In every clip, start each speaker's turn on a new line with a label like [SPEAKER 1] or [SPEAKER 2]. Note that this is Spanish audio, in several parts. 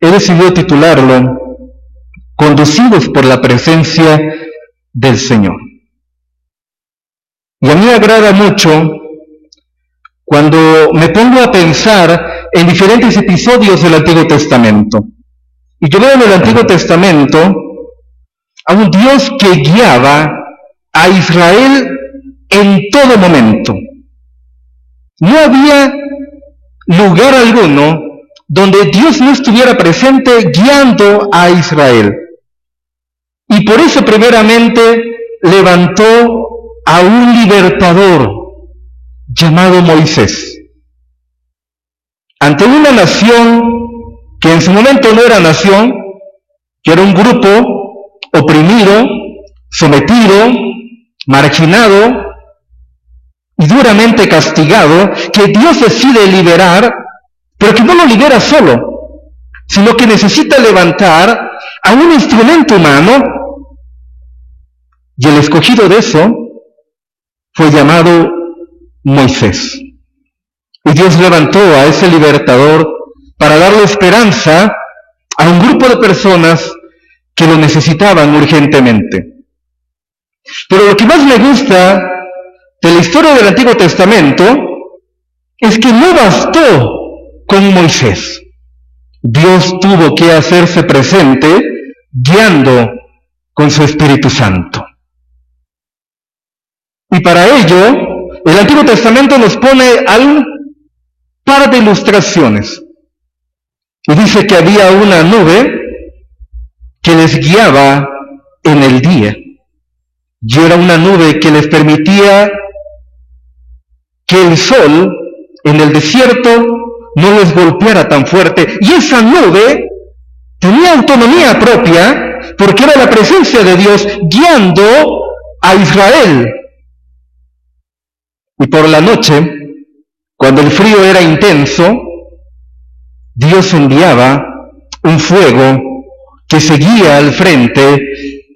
[SPEAKER 1] he decidido titularlo Conducidos por la presencia del Señor. Y a mí me agrada mucho cuando me pongo a pensar en diferentes episodios del Antiguo Testamento. Y yo veo en el Antiguo Testamento a un Dios que guiaba a Israel en todo momento. No había lugar alguno donde Dios no estuviera presente guiando a Israel. Y por eso primeramente levantó a un libertador llamado Moisés. Ante una nación que en su momento no era nación, que era un grupo oprimido, sometido, marginado y duramente castigado, que Dios decide liberar, pero que no lo libera solo, sino que necesita levantar a un instrumento humano, y el escogido de eso fue llamado Moisés. Y Dios levantó a ese libertador para darle esperanza a un grupo de personas que lo necesitaban urgentemente. Pero lo que más me gusta de la historia del Antiguo Testamento es que no bastó con Moisés. Dios tuvo que hacerse presente guiando con su Espíritu Santo. Y para ello, el Antiguo Testamento nos pone un par de ilustraciones. Y dice que había una nube que les guiaba en el día. Y era una nube que les permitía que el sol en el desierto no les golpeara tan fuerte. Y esa nube tenía autonomía propia porque era la presencia de Dios guiando a Israel y por la noche, cuando el frío era intenso, Dios enviaba un fuego que seguía al frente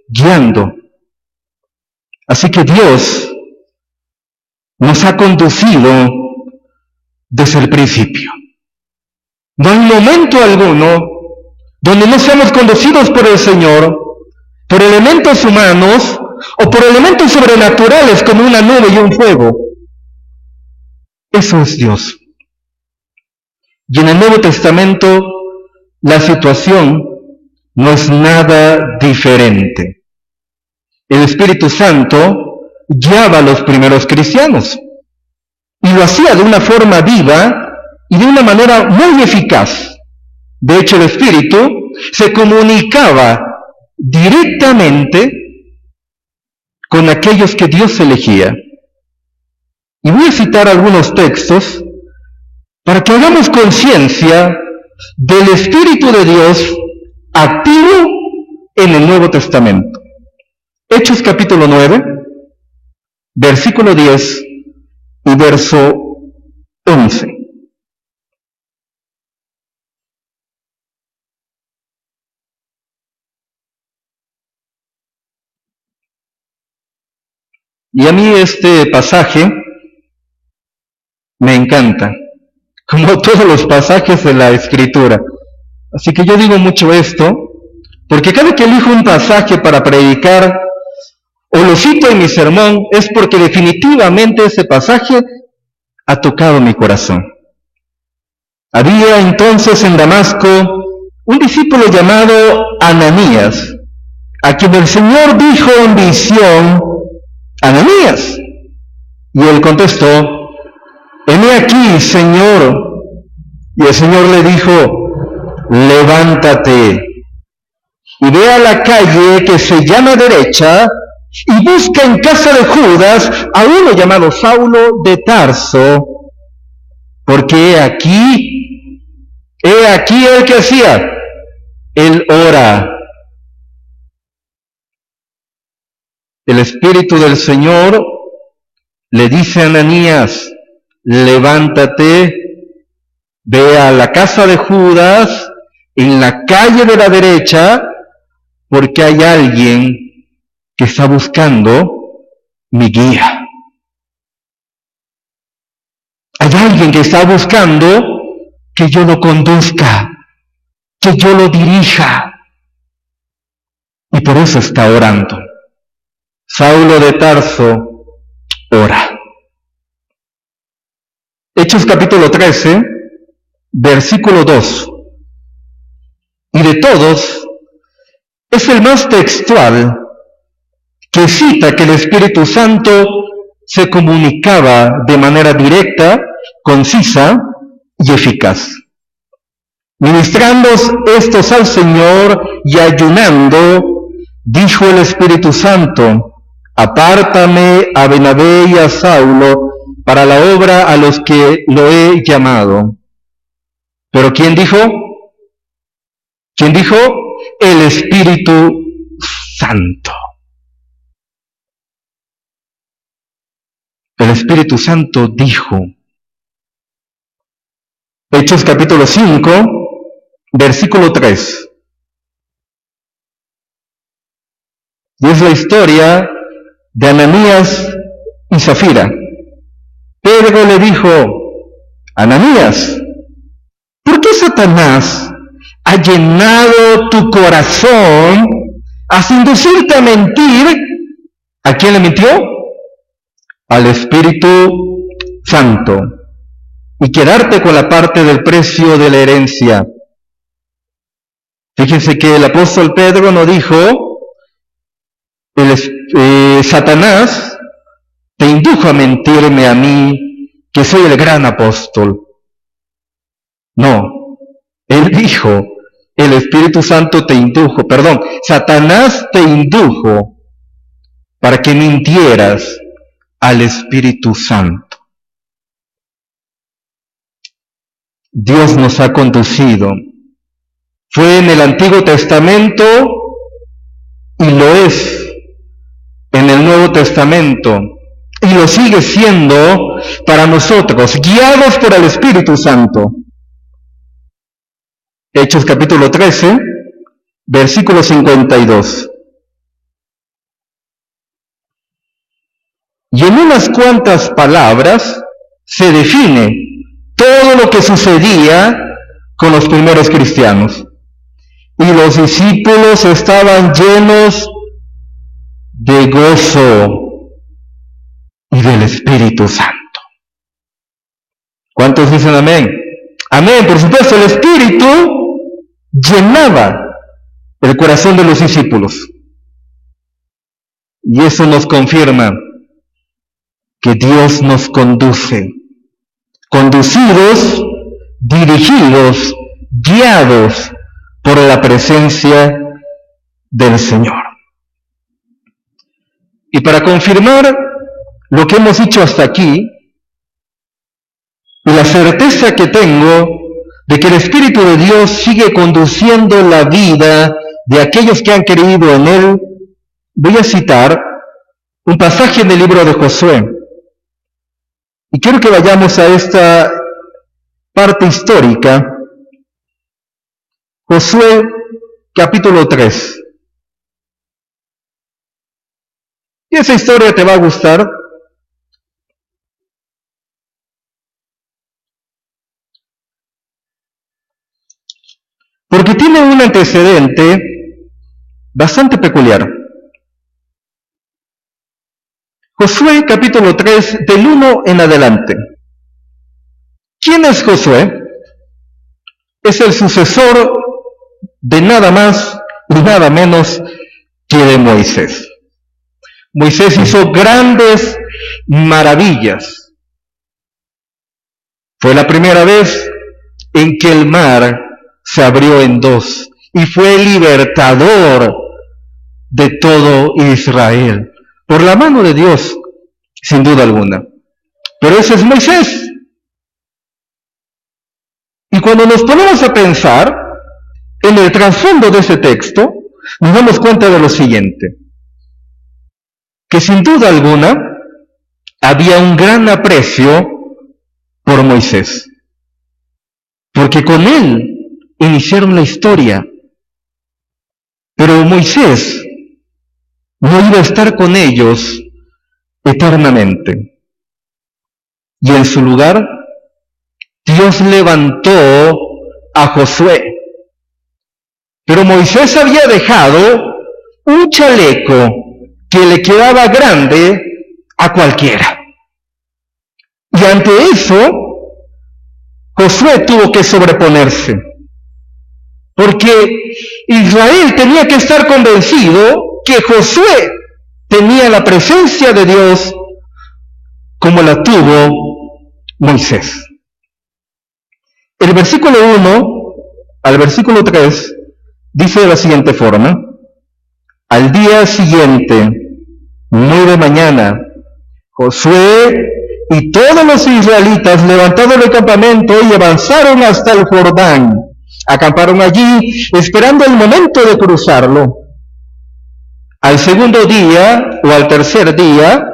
[SPEAKER 1] guiando. Así que Dios nos ha conducido desde el principio. No hay momento alguno donde no seamos conducidos por el Señor, por elementos humanos o por elementos sobrenaturales como una nube y un fuego. Eso es Dios. Y en el Nuevo Testamento la situación no es nada diferente. El Espíritu Santo guiaba a los primeros cristianos y lo hacía de una forma viva y de una manera muy eficaz. De hecho, el Espíritu se comunicaba directamente con aquellos que Dios elegía. Y voy a citar algunos textos para que hagamos conciencia del Espíritu de Dios activo en el Nuevo Testamento. Hechos capítulo 9, versículo 10 y verso 11. Y a mí este pasaje me encanta, como todos los pasajes de la escritura. Así que yo digo mucho esto, porque cada que elijo un pasaje para predicar o lo cito en mi sermón, es porque definitivamente ese pasaje ha tocado mi corazón. Había entonces en Damasco un discípulo llamado Ananías, a quien el Señor dijo en visión, Ananías. Y él contestó, Heme aquí, Señor. Y el Señor le dijo, levántate y ve a la calle que se llama derecha y busca en casa de Judas a uno llamado Saulo de Tarso, porque he aquí, he aquí el que hacía, él ora. El Espíritu del Señor le dice a Ananías, levántate, ve a la casa de Judas, en la calle de la derecha, porque hay alguien que está buscando mi guía. Hay alguien que está buscando que yo lo conduzca, que yo lo dirija. Y por eso está orando. Saulo de Tarso ora. Hechos capítulo 13, versículo 2. Y de todos, es el más textual que cita que el Espíritu Santo se comunicaba de manera directa, concisa y eficaz. Ministrando estos al Señor y ayunando, dijo el Espíritu Santo, apártame a Benabé y a Saulo para la obra a los que lo he llamado. Pero ¿quién dijo? ¿Quién dijo? El Espíritu Santo. El Espíritu Santo dijo. Hechos capítulo 5, versículo 3. Y es la historia de Ananías y Zafira. Pedro le dijo, Ananías, ¿por qué Satanás ha llenado tu corazón hasta inducirte a mentir? ¿A quién le mintió? Al Espíritu Santo. Y quedarte con la parte del precio de la herencia. Fíjense que el apóstol Pedro no dijo, el, eh, Satanás te indujo a mentirme a mí, que soy el gran apóstol. No, él dijo, el Espíritu Santo te indujo, perdón, Satanás te indujo para que mintieras al Espíritu Santo. Dios nos ha conducido. Fue en el Antiguo Testamento y lo es Nuevo Testamento y lo sigue siendo para nosotros, guiados por el Espíritu Santo. Hechos capítulo 13, versículo 52. Y en unas cuantas palabras se define todo lo que sucedía con los primeros cristianos. Y los discípulos estaban llenos de gozo y del Espíritu Santo. ¿Cuántos dicen amén? Amén, por supuesto, el Espíritu llenaba el corazón de los discípulos. Y eso nos confirma que Dios nos conduce, conducidos, dirigidos, guiados por la presencia del Señor. Y para confirmar lo que hemos dicho hasta aquí la certeza que tengo de que el Espíritu de Dios sigue conduciendo la vida de aquellos que han creído en Él, voy a citar un pasaje en el libro de Josué. Y quiero que vayamos a esta parte histórica. Josué capítulo 3. Y esa historia te va a gustar porque tiene un antecedente bastante peculiar. Josué capítulo 3 del 1 en adelante. ¿Quién es Josué? Es el sucesor de nada más y nada menos que de Moisés. Moisés hizo grandes maravillas. Fue la primera vez en que el mar se abrió en dos y fue libertador de todo Israel, por la mano de Dios, sin duda alguna. Pero ese es Moisés. Y cuando nos ponemos a pensar en el trasfondo de ese texto, nos damos cuenta de lo siguiente, que sin duda alguna había un gran aprecio por Moisés, porque con él iniciaron la historia. Pero Moisés no iba a estar con ellos eternamente. Y en su lugar, Dios levantó a Josué Pero Moisés había dejado un chaleco que le quedaba grande a cualquiera. Y ante eso, Josué tuvo que sobreponerse. Porque Israel tenía que estar convencido que Josué tenía la presencia de Dios como la tuvo Moisés. El versículo 1 al versículo 3 dice de la siguiente forma, al día siguiente, muy de mañana, Josué y todos los israelitas levantaron el campamento y avanzaron hasta el Jordán. Acamparon allí esperando el momento de cruzarlo. Al segundo día o al tercer día,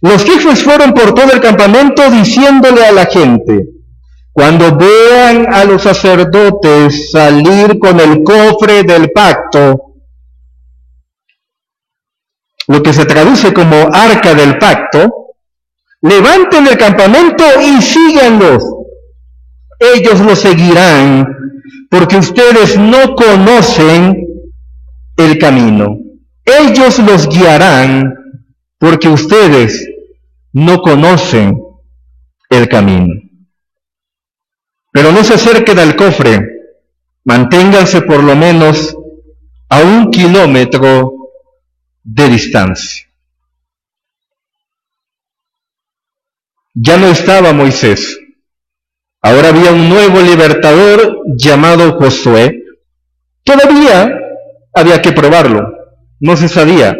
[SPEAKER 1] los jefes fueron por todo el campamento diciéndole a la gente, cuando vean a los sacerdotes salir con el cofre del pacto, lo que se traduce como arca del pacto, levanten el campamento y síganlos. Ellos lo seguirán porque ustedes no conocen el camino. Ellos los guiarán porque ustedes no conocen el camino. Pero no se acerquen al cofre, manténganse por lo menos a un kilómetro de distancia. Ya no estaba Moisés, ahora había un nuevo libertador llamado Josué. Todavía había que probarlo, no se sabía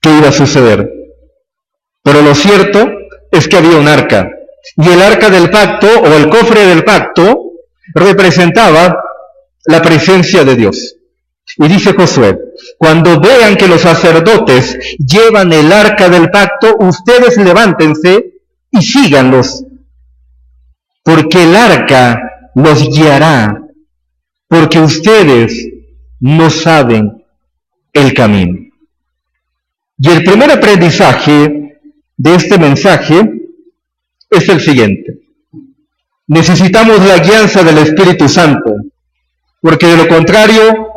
[SPEAKER 1] qué iba a suceder. Pero lo cierto es que había un arca, y el arca del pacto o el cofre del pacto representaba la presencia de Dios. Y dice Josué, cuando vean que los sacerdotes llevan el arca del pacto, ustedes levántense y síganlos, porque el arca los guiará, porque ustedes no saben el camino. Y el primer aprendizaje de este mensaje es el siguiente. Necesitamos la guianza del Espíritu Santo, porque de lo contrario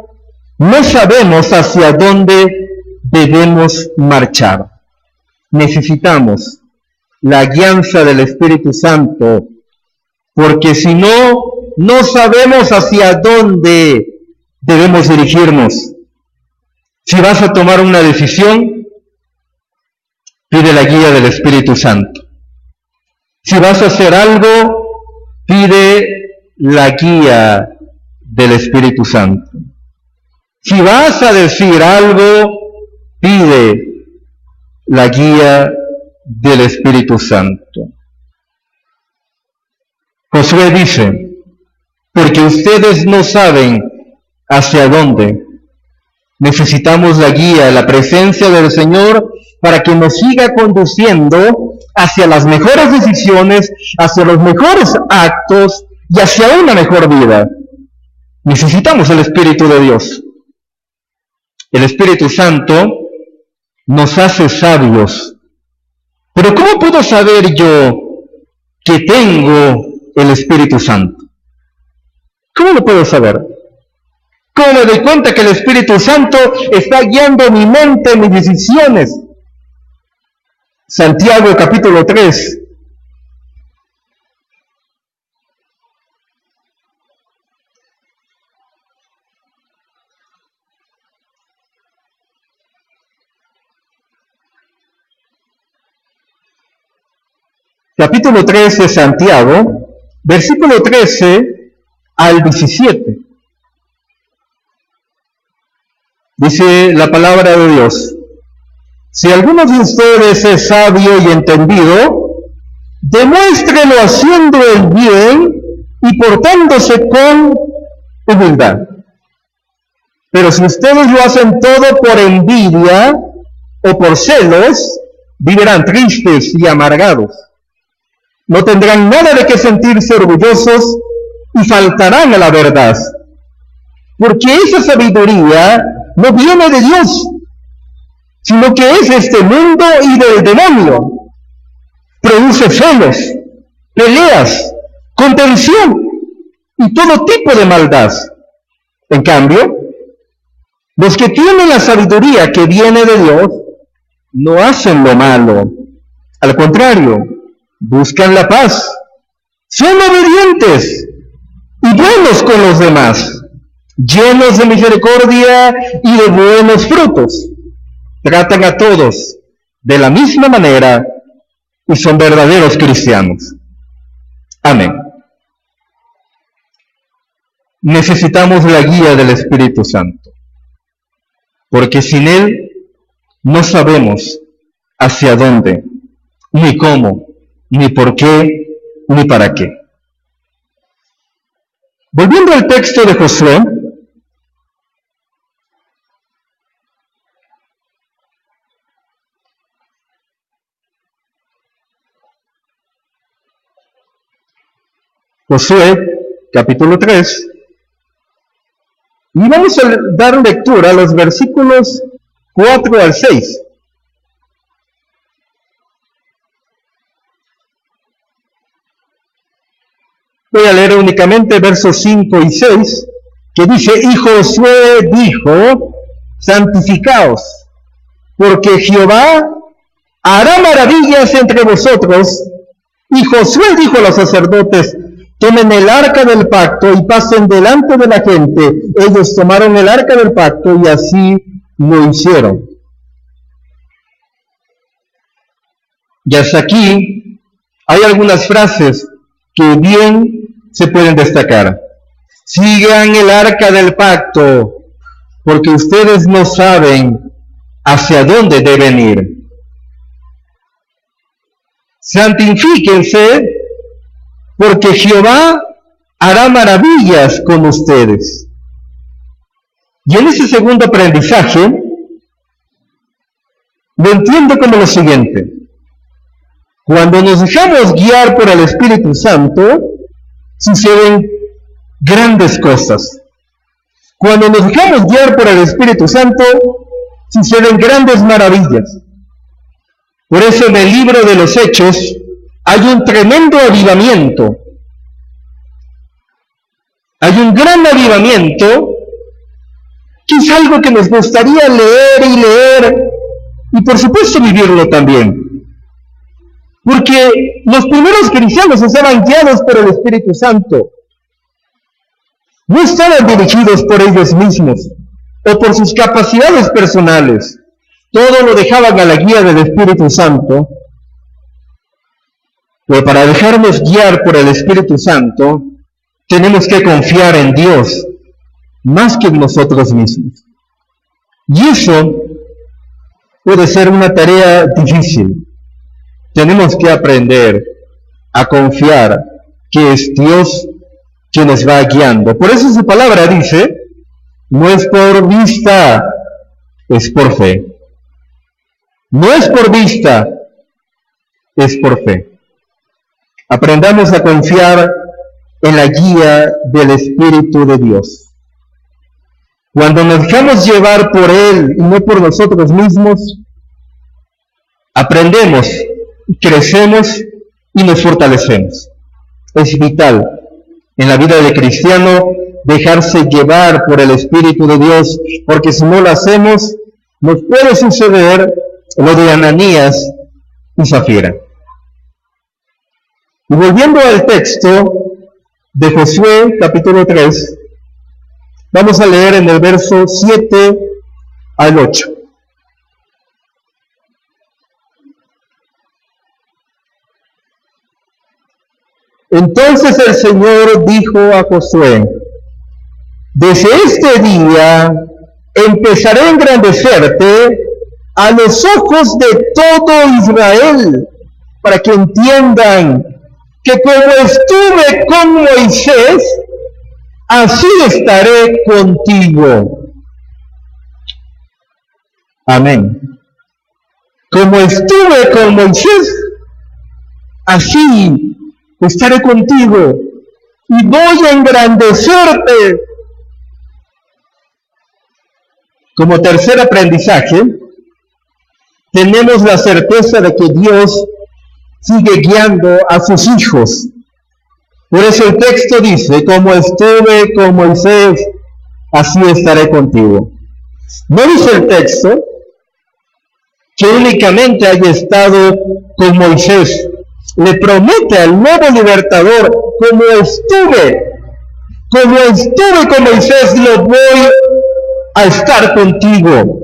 [SPEAKER 1] no sabemos hacia dónde debemos marchar. Necesitamos la guianza del Espíritu Santo, porque si no, no sabemos hacia dónde debemos dirigirnos. Si vas a tomar una decisión, pide la guía del Espíritu Santo. Si vas a hacer algo, pide la guía del Espíritu Santo. Si vas a decir algo, pide la guía del Espíritu Santo. Josué dice, porque ustedes no saben hacia dónde. Necesitamos la guía, la presencia del Señor para que nos siga conduciendo hacia las mejores decisiones, hacia los mejores actos y hacia una mejor vida. Necesitamos el Espíritu de Dios. El Espíritu Santo nos hace sabios. Pero ¿cómo puedo saber yo que tengo el Espíritu Santo? ¿Cómo lo puedo saber? ¿Cómo me doy cuenta que el Espíritu Santo está guiando mi mente, mis decisiones? Santiago capítulo 3, capítulo 13 de Santiago, versículo 13 al 17. Dice la palabra de Dios, si alguno de ustedes es sabio y entendido, demuéstrelo haciendo el bien y portándose con humildad. Pero si ustedes lo hacen todo por envidia o por celos, vivirán tristes y amargados no tendrán nada de qué sentirse orgullosos y faltarán a la verdad. Porque esa sabiduría no viene de Dios, sino que es este mundo y del demonio. Produce celos, peleas, contención y todo tipo de maldad. En cambio, Los que tienen la sabiduría que viene de Dios no hacen lo malo. Al contrario, buscan la paz. Son obedientes y buenos con los demás, llenos de misericordia y de buenos frutos. Tratan a todos de la misma manera y son verdaderos cristianos. Amén. Necesitamos la guía del Espíritu Santo porque sin Él no sabemos hacia dónde, ni cómo, ni por qué, ni para qué. Volviendo al texto de Josué, Josué, capítulo 3, y vamos a dar lectura a los versículos 4 al 6. Voy a leer únicamente versos 5 y 6, que dice, y Josué dijo, santificaos, porque Jehová hará maravillas entre vosotros. Y Josué dijo a los sacerdotes, tomen el arca del pacto y pasen delante de la gente. Ellos tomaron el arca del pacto y así lo hicieron. Y hasta aquí hay algunas frases que bien se pueden destacar. Sigan el arca del pacto, porque ustedes no saben hacia dónde deben ir. Santifíquense porque Jehová hará maravillas con ustedes. Y en ese segundo aprendizaje, lo entiendo como lo siguiente. Cuando nos dejamos guiar por el Espíritu Santo, suceden grandes cosas. Cuando nos dejamos guiar por el Espíritu Santo, suceden grandes maravillas. Por eso en el libro de los Hechos, hay un tremendo avivamiento. Hay un gran avivamiento que es algo que nos gustaría leer y leer y por supuesto vivirlo también. Porque los primeros cristianos estaban guiados por el Espíritu Santo. No estaban dirigidos por ellos mismos o por sus capacidades personales. Todo lo dejaban a la guía del Espíritu Santo pero para dejarnos guiar por el Espíritu Santo, tenemos que confiar en Dios más que en nosotros mismos. Y eso puede ser una tarea difícil. Tenemos que aprender a confiar que es Dios quien nos va guiando. Por eso su palabra dice, no es por vista, es por fe. No es por vista, es por fe. Aprendamos a confiar en la guía del Espíritu de Dios. Cuando nos dejamos llevar por Él y no por nosotros mismos, aprendemos, crecemos y nos fortalecemos. Es vital en la vida del cristiano dejarse llevar por el Espíritu de Dios, porque si no lo hacemos, nos puede suceder lo de Ananías y Zafira. Y volviendo al texto de Josué capítulo 3, vamos a leer en el verso 7 al 8. Entonces el Señor dijo a Josué, desde este día empezaré a engrandecerte a los ojos de todo Israel, para que entiendan que como estuve con Moisés, así estaré contigo. Amén. Como estuve con Moisés, así estaré contigo y voy a engrandecerte. Como tercer aprendizaje, tenemos la certeza de que Dios sigue guiando a sus hijos. Por eso el texto dice, como estuve con Moisés, así estaré contigo. No dice el texto que únicamente haya estado con Moisés. Le promete al nuevo libertador, como estuve, como estuve con Moisés, lo voy a estar contigo.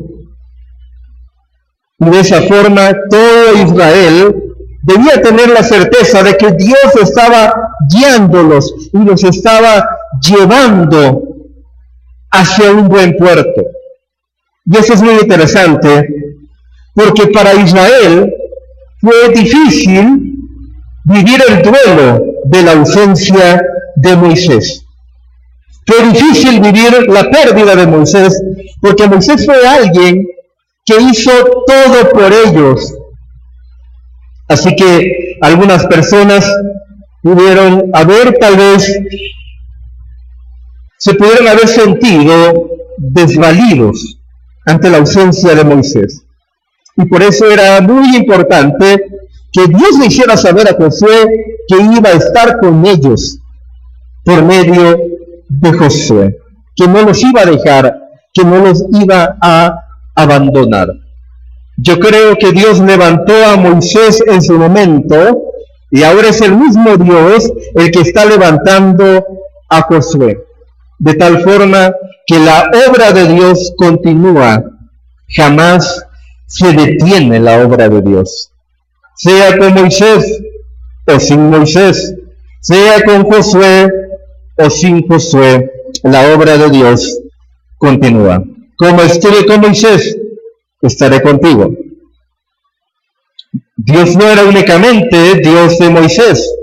[SPEAKER 1] Y de esa forma todo Israel debía tener la certeza de que Dios estaba guiándolos y los estaba llevando hacia un buen puerto. Y eso es muy interesante, porque para Israel fue difícil vivir el duelo de la ausencia de Moisés. Fue difícil vivir la pérdida de Moisés, porque Moisés fue alguien que hizo todo por ellos. Así que algunas personas pudieron haber tal vez, se pudieron haber sentido desvalidos ante la ausencia de Moisés. Y por eso era muy importante que Dios le hiciera saber a Josué que iba a estar con ellos por medio de Josué, que no los iba a dejar, que no los iba a abandonar. Yo creo que Dios levantó a Moisés en su momento y ahora es el mismo Dios el que está levantando a Josué. De tal forma que la obra de Dios continúa. Jamás se detiene la obra de Dios. Sea con Moisés o sin Moisés, sea con Josué o sin Josué, la obra de Dios continúa. Como estuve con Moisés, estaré contigo. Dios no era únicamente Dios de Moisés,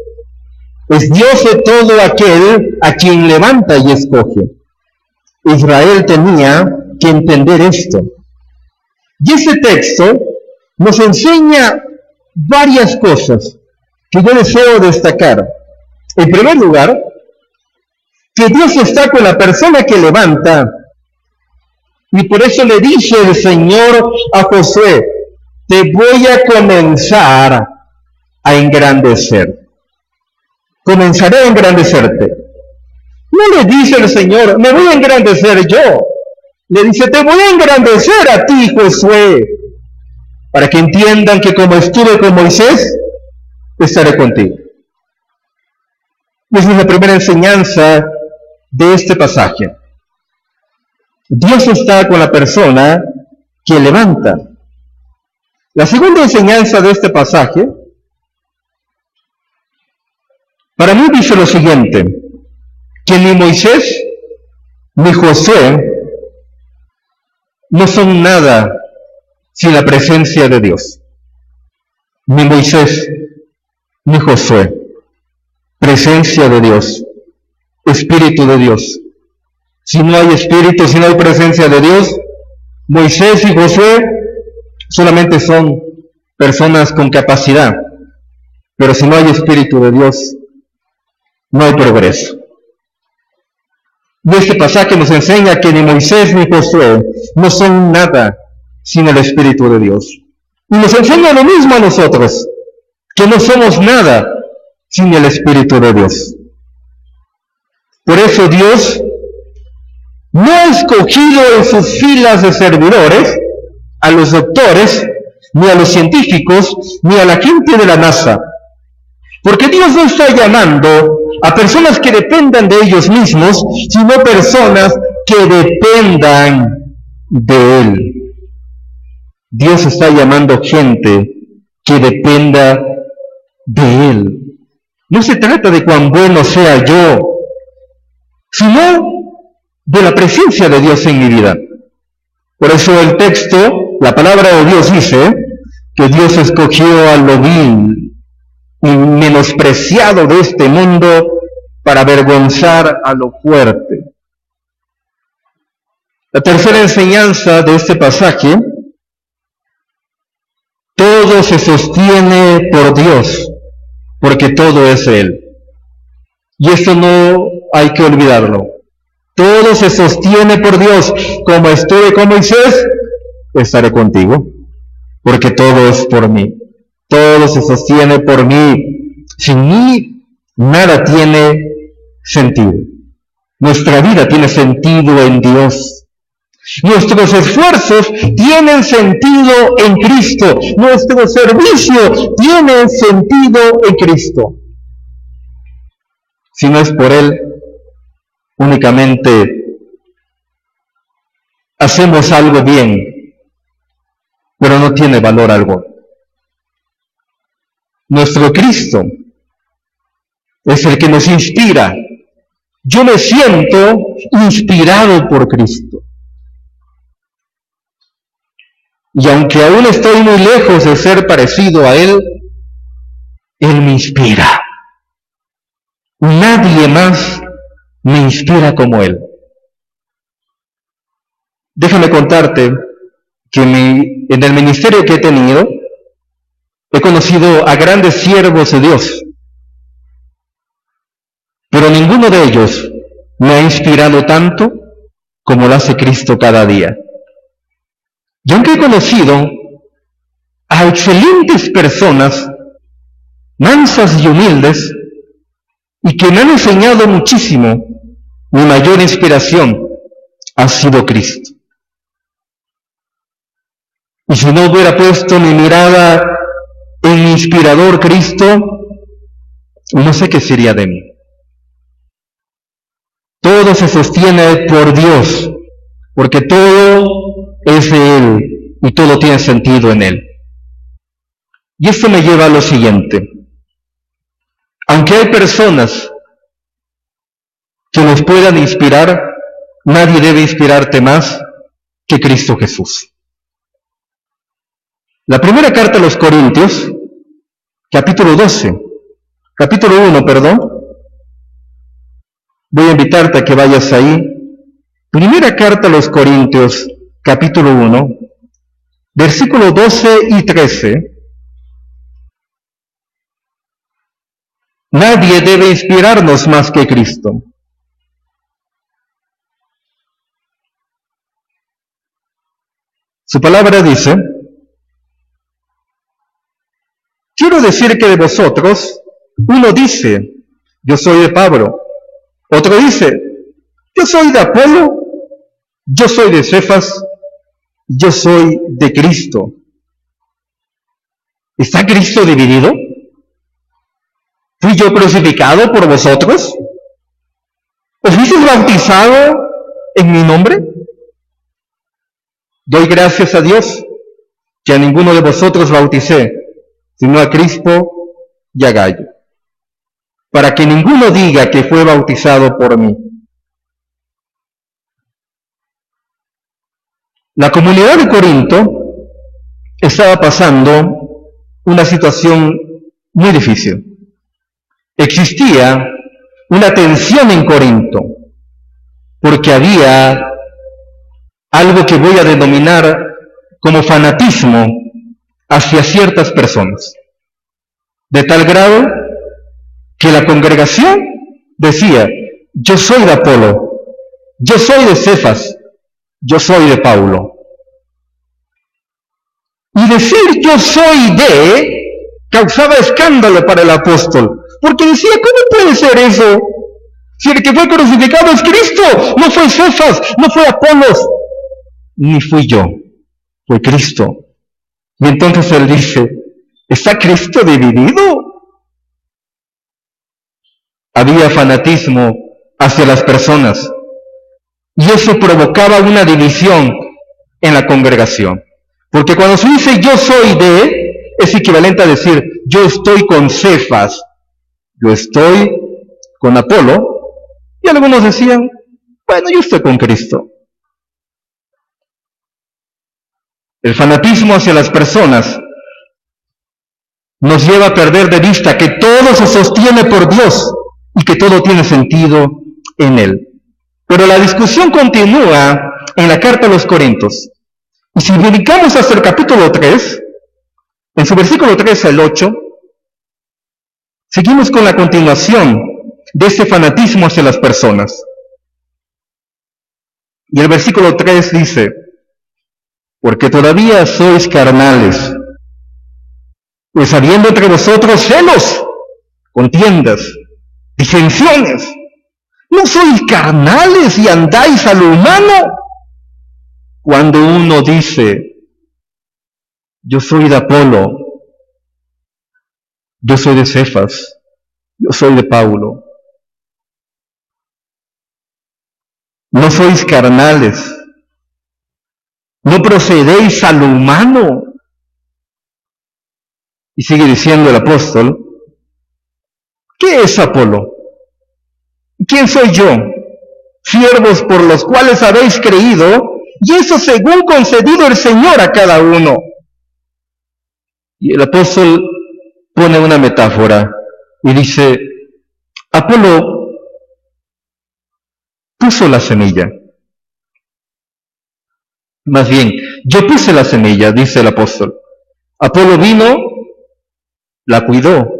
[SPEAKER 1] es Dios de todo aquel a quien levanta y escoge. Israel tenía que entender esto. Y ese texto nos enseña varias cosas que yo deseo destacar. En primer lugar, que Dios está con la persona que levanta. Y por eso le dice el Señor a José, te voy a comenzar a engrandecer. Comenzaré a engrandecerte. No le dice el Señor, me voy a engrandecer yo. Le dice, te voy a engrandecer a ti, Josué, para que entiendan que como estuve con Moisés, estaré contigo. Esa es la primera enseñanza de este pasaje. Dios está con la persona que levanta. La segunda enseñanza de este pasaje, para mí dice lo siguiente, que ni Moisés ni José no son nada sin la presencia de Dios. Ni Moisés ni Josué. Presencia de Dios. Espíritu de Dios. Si no hay espíritu, si no hay presencia de Dios, Moisés y Josué solamente son personas con capacidad. Pero si no hay espíritu de Dios, no hay progreso. Y este pasaje nos enseña que ni Moisés ni Josué no son nada sin el Espíritu de Dios. Y nos enseña lo mismo a nosotros, que no somos nada sin el Espíritu de Dios. Por eso Dios no ha escogido en sus filas de servidores a los doctores, ni a los científicos, ni a la gente de la NASA. Porque Dios no está llamando a personas que dependan de ellos mismos, sino personas que dependan de Él. Dios está llamando gente que dependa de Él. No se trata de cuán bueno sea yo, sino de la presencia de Dios en mi vida. Por eso el texto, la palabra de Dios dice que Dios escogió a lo vil y menospreciado de este mundo para avergonzar a lo fuerte. La tercera enseñanza de este pasaje, todo se sostiene por Dios, porque todo es Él. Y esto no hay que olvidarlo. Todo se sostiene por Dios. Como estuve con Moisés, estaré contigo, porque todo es por mí. Todo se sostiene por mí. Sin mí, nada tiene sentido. Nuestra vida tiene sentido en Dios. Nuestros esfuerzos tienen sentido en Cristo. Nuestro servicio tiene sentido en Cristo. Si no es por Él, únicamente hacemos algo bien, pero no tiene valor algo. Nuestro Cristo es el que nos inspira. Yo me siento inspirado por Cristo. Y aunque aún estoy muy lejos de ser parecido a Él, Él me inspira. Nadie más me inspira como Él. Déjame contarte que en el ministerio que he tenido, he conocido a grandes siervos de Dios, pero ninguno de ellos me ha inspirado tanto como lo hace Cristo cada día. Y aunque he conocido a excelentes personas, mansas y humildes, y que me han enseñado muchísimo, mi mayor inspiración ha sido Cristo. Y si no hubiera puesto mi mirada en mi inspirador Cristo, no sé qué sería de mí. Todo se sostiene por Dios, porque todo es de Él y todo tiene sentido en Él. Y esto me lleva a lo siguiente. Aunque hay personas que nos puedan inspirar, nadie debe inspirarte más que Cristo Jesús. La primera carta a los Corintios, capítulo 12, capítulo 1, perdón. Voy a invitarte a que vayas ahí. Primera carta a los Corintios, capítulo 1, versículo 12 y 13. Nadie debe inspirarnos más que Cristo. Su palabra dice, Quiero decir que de vosotros, uno dice, yo soy de Pablo, otro dice, yo soy de Apolo, yo soy de Cefas, yo soy de Cristo. ¿Está Cristo dividido? ¿Fui yo crucificado por vosotros? ¿Os fuisteis bautizado en mi nombre? Doy gracias a Dios que a ninguno de vosotros bauticé, sino a Cristo y a Gallo, para que ninguno diga que fue bautizado por mí. La comunidad de Corinto estaba pasando una situación muy difícil. Existía una tensión en Corinto, porque había algo que voy a denominar como fanatismo hacia ciertas personas, de tal grado que la congregación decía, yo soy de Apolo, yo soy de Cefas, yo soy de Paulo. Y decir yo soy de causaba escándalo para el apóstol, porque decía, ¿cómo puede ser eso? Si el que fue crucificado es Cristo, no fue Cefas, no fue Apolos, ni fui yo, fue Cristo. Y entonces él dice, ¿está Cristo dividido? Había fanatismo hacia las personas y eso provocaba una división en la congregación. Porque cuando se dice yo soy de, es equivalente a decir yo estoy con Cefas, yo estoy con Apolo, y algunos decían, bueno, yo estoy con Cristo. El fanatismo hacia las personas nos lleva a perder de vista que todo se sostiene por Dios y que todo tiene sentido en Él. Pero la discusión continúa en la carta a los Corintios. Y si dedicamos hasta el capítulo 3, en su versículo 3 al 8, seguimos con la continuación de ese fanatismo hacia las personas. Y el versículo 3 dice, porque todavía sois carnales, pues habiendo entre vosotros celos, contiendas, disensiones, ¿no sois carnales y andáis a lo humano? Cuando uno dice, yo soy de Apolo, yo soy de Cefas, yo soy de Paulo, no sois carnales, no procedéis a lo humano. Y sigue diciendo el apóstol, ¿qué es Apolo? ¿Quién soy yo? Siervos por los cuales habéis creído, y eso según concedido el Señor a cada uno. Y el apóstol pone una metáfora y dice, Apolo puso la semilla. Más bien, yo puse la semilla, dice el apóstol. Apolo vino, la cuidó,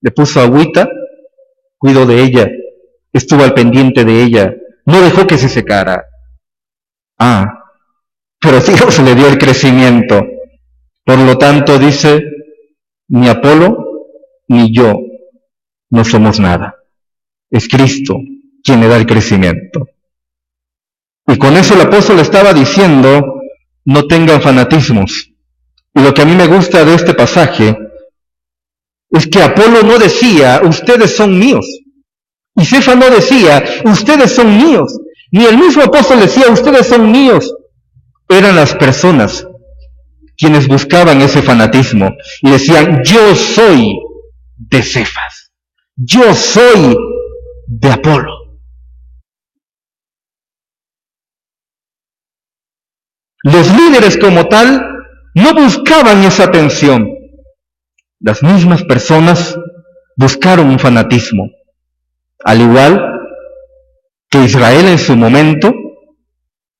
[SPEAKER 1] le puso agüita, cuidó de ella, estuvo al pendiente de ella, no dejó que se secara. Ah, pero Dios le dio el crecimiento. Por lo tanto, dice, ni Apolo ni yo no somos nada. Es Cristo quien le da el crecimiento. Y con eso el apóstol estaba diciendo, no tengan fanatismos. Y lo que a mí me gusta de este pasaje es que Apolo no decía, ustedes son míos. Y Cefa no decía, ustedes son míos. Ni el mismo apóstol decía, ustedes son míos. Eran las personas quienes buscaban ese fanatismo y decían, yo soy de Cefas. Yo soy de Apolo. Los líderes como tal no buscaban esa atención. Las mismas personas buscaron un fanatismo, al igual que Israel en su momento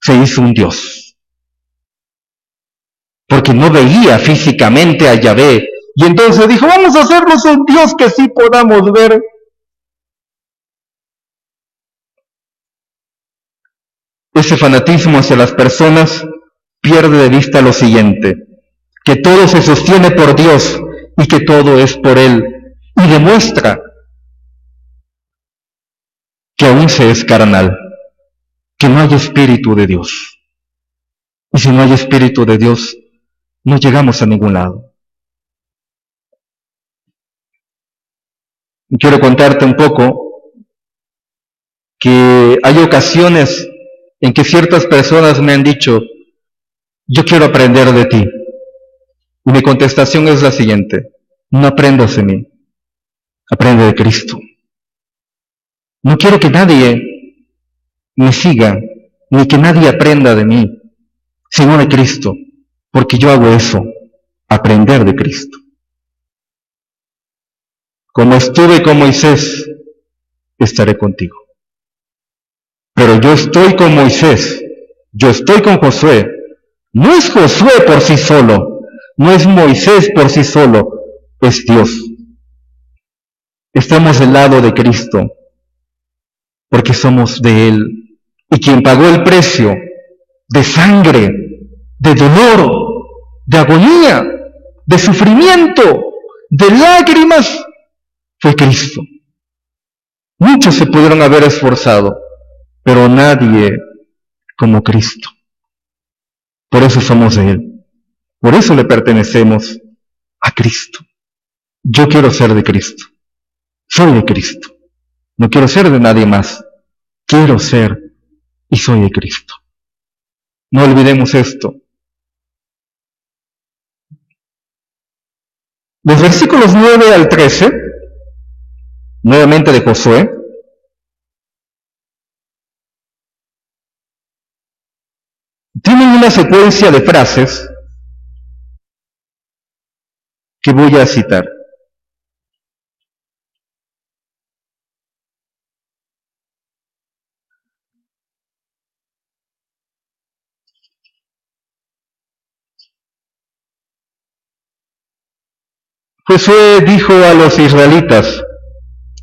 [SPEAKER 1] se hizo un Dios, porque no veía físicamente a Yahvé, y entonces dijo, vamos a hacernos un Dios que sí podamos ver. Ese fanatismo hacia las personas pierde de vista lo siguiente, que todo se sostiene por Dios y que todo es por Él, y demuestra que aún se es carnal, que no hay espíritu de Dios. Y si no hay espíritu de Dios, no llegamos a ningún lado. Quiero contarte un poco que hay ocasiones en que ciertas personas me han dicho, yo quiero aprender de ti. Y mi contestación es la siguiente, no aprendas de mí, aprende de Cristo. No quiero que nadie me siga, ni que nadie aprenda de mí, sino de Cristo, porque yo hago eso, aprender de Cristo. Como estuve con Moisés, estaré contigo. Pero yo estoy con Moisés, yo estoy con Josué, no es Josué por sí solo, no es Moisés por sí solo, es Dios. Estamos del lado de Cristo, porque somos de Él. Y quien pagó el precio de sangre, de dolor, de agonía, de sufrimiento, de lágrimas, fue Cristo. Muchos se pudieron haber esforzado, pero nadie como Cristo. Por eso somos de Él. Por eso le pertenecemos a Cristo. Yo quiero ser de Cristo. Soy de Cristo. No quiero ser de nadie más. Quiero ser y soy de Cristo. No olvidemos esto. Los versículos 9 al 13, nuevamente de Josué, tienen una secuencia de frases que voy a citar. Josué dijo a los israelitas,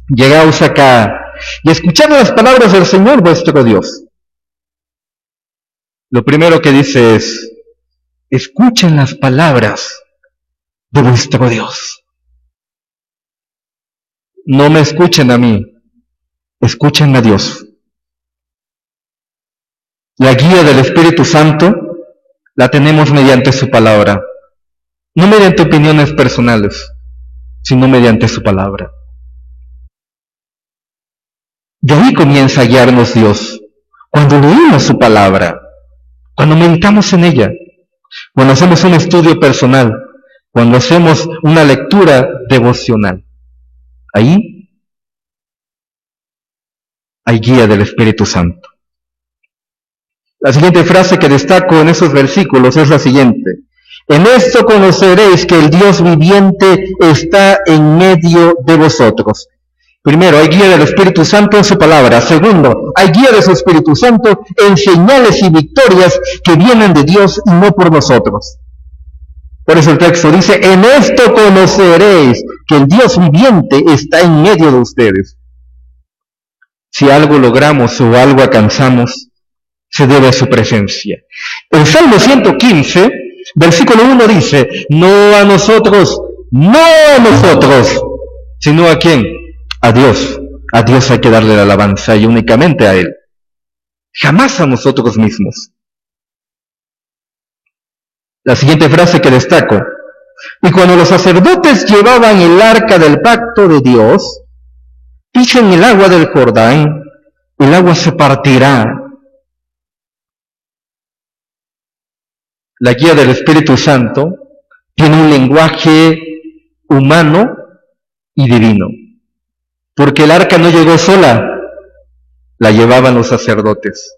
[SPEAKER 1] llegaos acá y escuchad las palabras del Señor vuestro Dios. Lo primero que dice es, escuchen las palabras de vuestro Dios. No me escuchen a mí, escuchen a Dios. La guía del Espíritu Santo la tenemos mediante su palabra, no mediante opiniones personales, sino mediante su palabra. De ahí comienza a guiarnos Dios, cuando leemos su palabra, cuando meditamos en ella, cuando hacemos un estudio personal, cuando hacemos una lectura devocional. Ahí hay guía del Espíritu Santo. La siguiente frase que destaco en esos versículos es la siguiente. En esto conoceréis que el Dios viviente está en medio de vosotros. Primero, hay guía del Espíritu Santo en su palabra. Segundo, hay guía de su Espíritu Santo en señales y victorias que vienen de Dios y no por nosotros. Por eso el texto dice, en esto conoceréis que el Dios viviente está en medio de ustedes. Si algo logramos o algo alcanzamos, se debe a su presencia. El Salmo 115, versículo 1 dice, no a nosotros, no a nosotros, sino a quién? A Dios. A Dios hay que darle la alabanza y únicamente a Él. Jamás a nosotros mismos. La siguiente frase que destaco. Y cuando los sacerdotes llevaban el arca del pacto de Dios, pisen el agua del Jordán, el agua se partirá. La guía del Espíritu Santo tiene un lenguaje humano y divino, porque el arca no llegó sola, la llevaban los sacerdotes.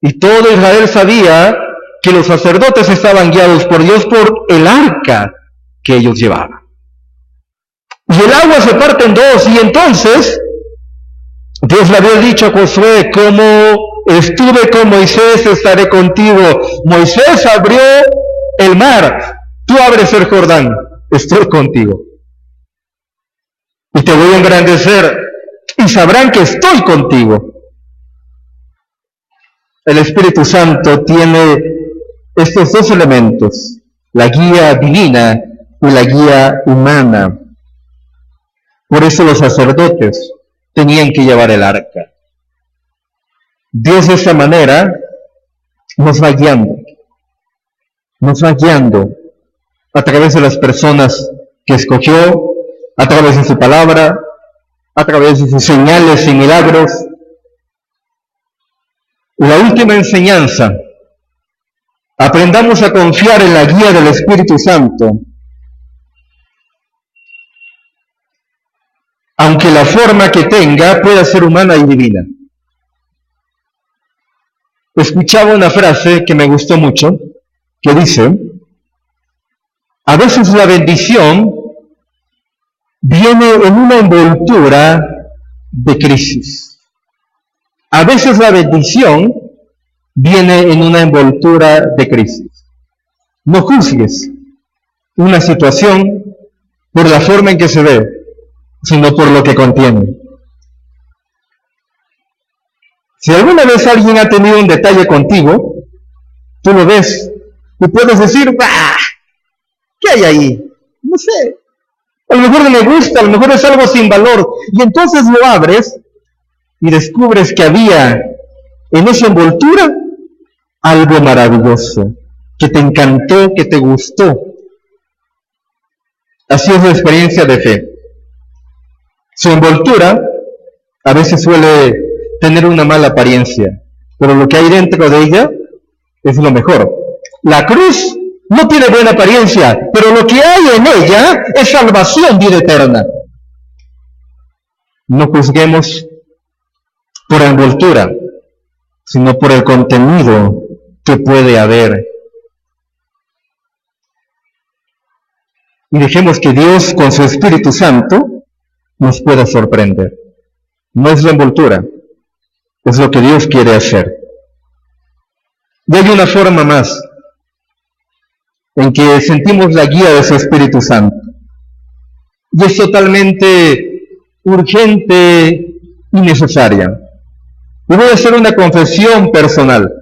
[SPEAKER 1] Y todo Israel sabía que los sacerdotes estaban guiados por Dios por el arca que ellos llevaban. Y el agua se parte en dos y entonces Dios le había dicho a Josué, como estuve con Moisés, estaré contigo. Moisés abrió el mar, tú abres el Jordán, estoy contigo. Y te voy a engrandecer y sabrán que estoy contigo. El Espíritu Santo tiene estos dos elementos, la guía divina y la guía humana. Por eso los sacerdotes tenían que llevar el arca. Dios de esta manera nos va guiando, nos va guiando a través de las personas que escogió, a través de su palabra, a través de sus señales y milagros. La última enseñanza Aprendamos a confiar en la guía del Espíritu Santo. Aunque la forma que tenga pueda ser humana y divina. Escuchaba una frase que me gustó mucho, que dice, a veces la bendición viene en una envoltura de crisis. A veces la bendición viene en una envoltura de crisis. No juzgues una situación por la forma en que se ve, sino por lo que contiene. Si alguna vez alguien ha tenido un detalle contigo, tú lo ves y puedes decir, ¡bah! ¿Qué hay ahí? No sé. A lo mejor no me gusta, a lo mejor es algo sin valor. Y entonces lo abres y descubres que había en esa envoltura algo maravilloso, que te encantó, que te gustó. Así es la experiencia de fe. Su envoltura a veces suele tener una mala apariencia, pero lo que hay dentro de ella es lo mejor. La cruz no tiene buena apariencia, pero lo que hay en ella es salvación, vida eterna. No juzguemos por envoltura, sino por el contenido que puede haber. Y dejemos que Dios con su Espíritu Santo nos pueda sorprender. No es la envoltura, es lo que Dios quiere hacer. Y una forma más en que sentimos la guía de su Espíritu Santo. Y es totalmente urgente y necesaria. Y voy a hacer una confesión personal.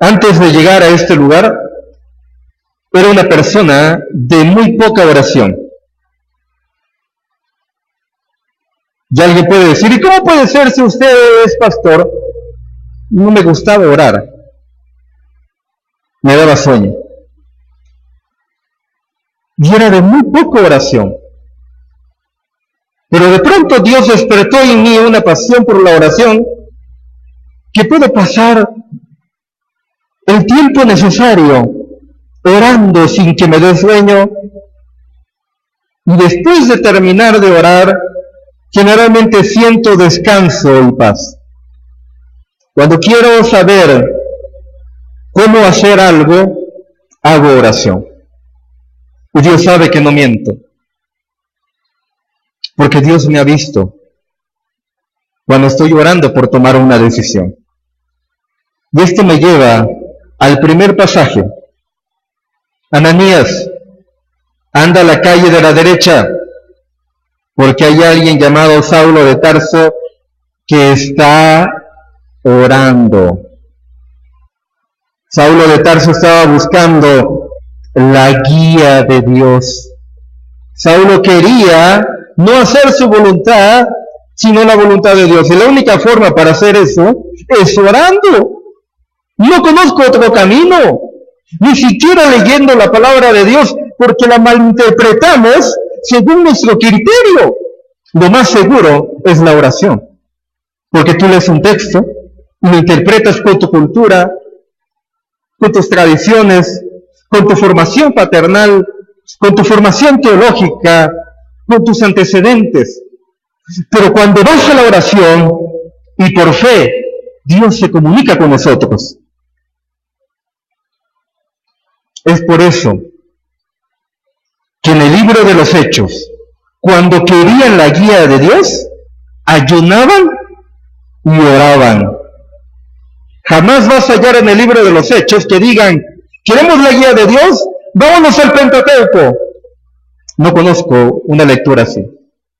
[SPEAKER 1] Antes de llegar a este lugar, era una persona de muy poca oración. Y alguien puede decir, ¿y cómo puede ser si usted es pastor? No me gustaba orar. Me daba sueño. Y era de muy poca oración. Pero de pronto Dios despertó en mí una pasión por la oración que puedo pasar el tiempo necesario orando sin que me dé sueño y después de terminar de orar generalmente siento descanso y paz. Cuando quiero saber cómo hacer algo, hago oración. Y Dios sabe que no miento. Porque Dios me ha visto cuando estoy orando por tomar una decisión. Y esto me lleva al primer pasaje. Ananías, anda a la calle de la derecha porque hay alguien llamado Saulo de Tarso que está orando. Saulo de Tarso estaba buscando la guía de Dios. Saulo quería no hacer su voluntad, sino la voluntad de Dios. Y la única forma para hacer eso es orando. No conozco otro camino, ni siquiera leyendo la palabra de Dios, porque la malinterpretamos según nuestro criterio. Lo más seguro es la oración, porque tú lees un texto lo interpretas con tu cultura, con tus tradiciones, con tu formación paternal, con tu formación teológica, con tus antecedentes. Pero cuando vas a la oración y por fe, Dios se comunica con nosotros. Es por eso en el libro de los Hechos, cuando querían la guía de Dios, ayunaban y oraban. Jamás vas a hallar en el libro de los Hechos que digan, queremos la guía de Dios, vámonos al Pentateuco. No conozco una lectura así,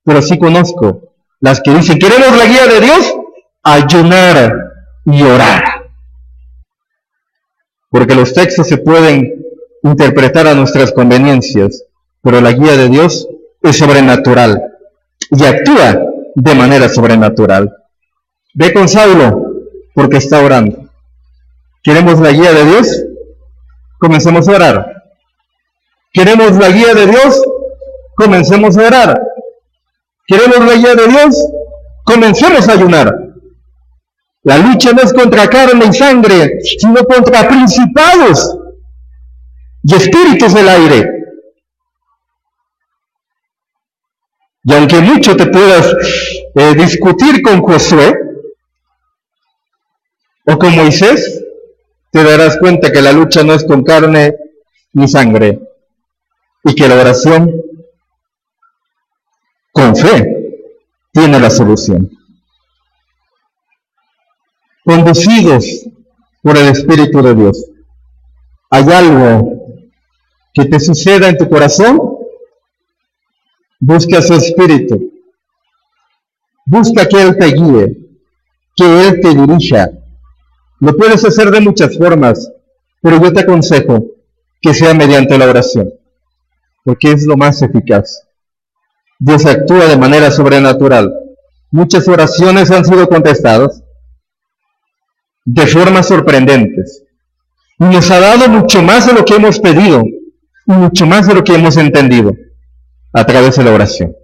[SPEAKER 1] pero sí conozco las que dicen, queremos la guía de Dios, ayunar y orar. Porque los textos se pueden interpretar a nuestras conveniencias, pero la guía de Dios es sobrenatural y actúa de manera sobrenatural. Ve con Saulo porque está orando. ¿Queremos la guía de Dios? Comencemos a orar. ¿Queremos la guía de Dios? Comencemos a orar. ¿Queremos la guía de Dios? Comencemos a ayunar. La lucha no es contra carne y sangre, sino contra principados y espíritus del aire. Y aunque mucho te puedas eh, discutir con Josué o con Moisés, te darás cuenta que la lucha no es con carne ni sangre y que la oración con fe tiene la solución. Conducidos por el Espíritu de Dios. ¿Hay algo que te suceda en tu corazón? Busca su espíritu. Busca que Él te guíe, que Él te dirija. Lo puedes hacer de muchas formas, pero yo te aconsejo que sea mediante la oración, porque es lo más eficaz. Dios actúa de manera sobrenatural. Muchas oraciones han sido contestadas de formas sorprendentes. Y nos ha dado mucho más de lo que hemos pedido, y mucho más de lo que hemos entendido a través de la oración.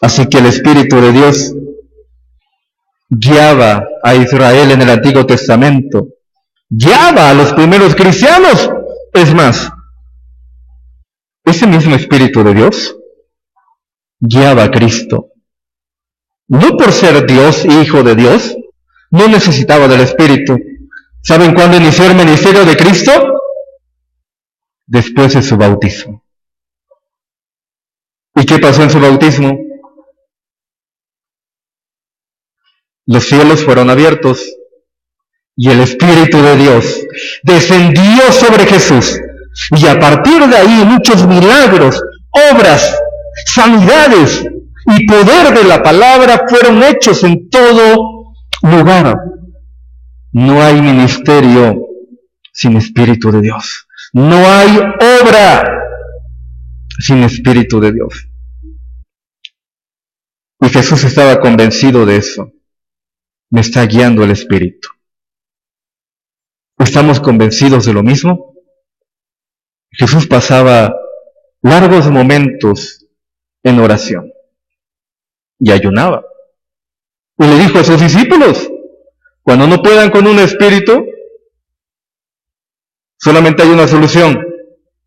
[SPEAKER 1] Así que el Espíritu de Dios guiaba a Israel en el Antiguo Testamento, guiaba a los primeros cristianos. Es más, ese mismo Espíritu de Dios guiaba a Cristo. No por ser Dios, hijo de Dios, no necesitaba del Espíritu. ¿Saben cuándo inició el ministerio de Cristo? Después de su bautismo. ¿Y qué pasó en su bautismo? Los cielos fueron abiertos y el Espíritu de Dios descendió sobre Jesús. Y a partir de ahí muchos milagros, obras, sanidades y poder de la palabra fueron hechos en todo lugar. No hay ministerio sin Espíritu de Dios. No hay obra sin Espíritu de Dios. Y Jesús estaba convencido de eso. Me está guiando el Espíritu. ¿Estamos convencidos de lo mismo? Jesús pasaba largos momentos en oración y ayunaba. Y le dijo a sus discípulos, cuando no puedan con un espíritu, solamente hay una solución,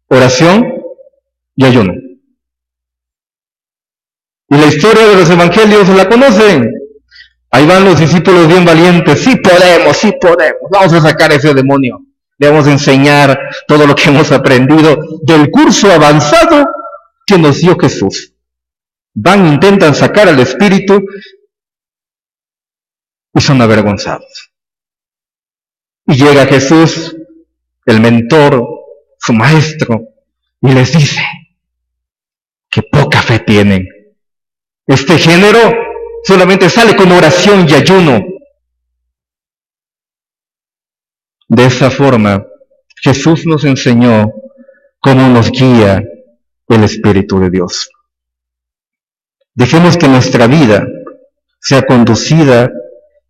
[SPEAKER 1] oración y ayuno. Y la historia de los evangelios la conocen. Ahí van los discípulos bien valientes. Sí podemos, sí podemos. Vamos a sacar ese demonio. Le vamos a enseñar todo lo que hemos aprendido del curso avanzado que nos dio Jesús. Van, intentan sacar al espíritu y son avergonzados. Y llega Jesús, el mentor, su maestro, y les dice que poca fe tienen. Este género solamente sale con oración y ayuno. De esa forma, Jesús nos enseñó cómo nos guía el Espíritu de Dios. Dejemos que nuestra vida sea conducida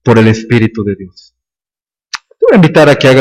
[SPEAKER 1] por el Espíritu de Dios. Te voy a invitar a que hagas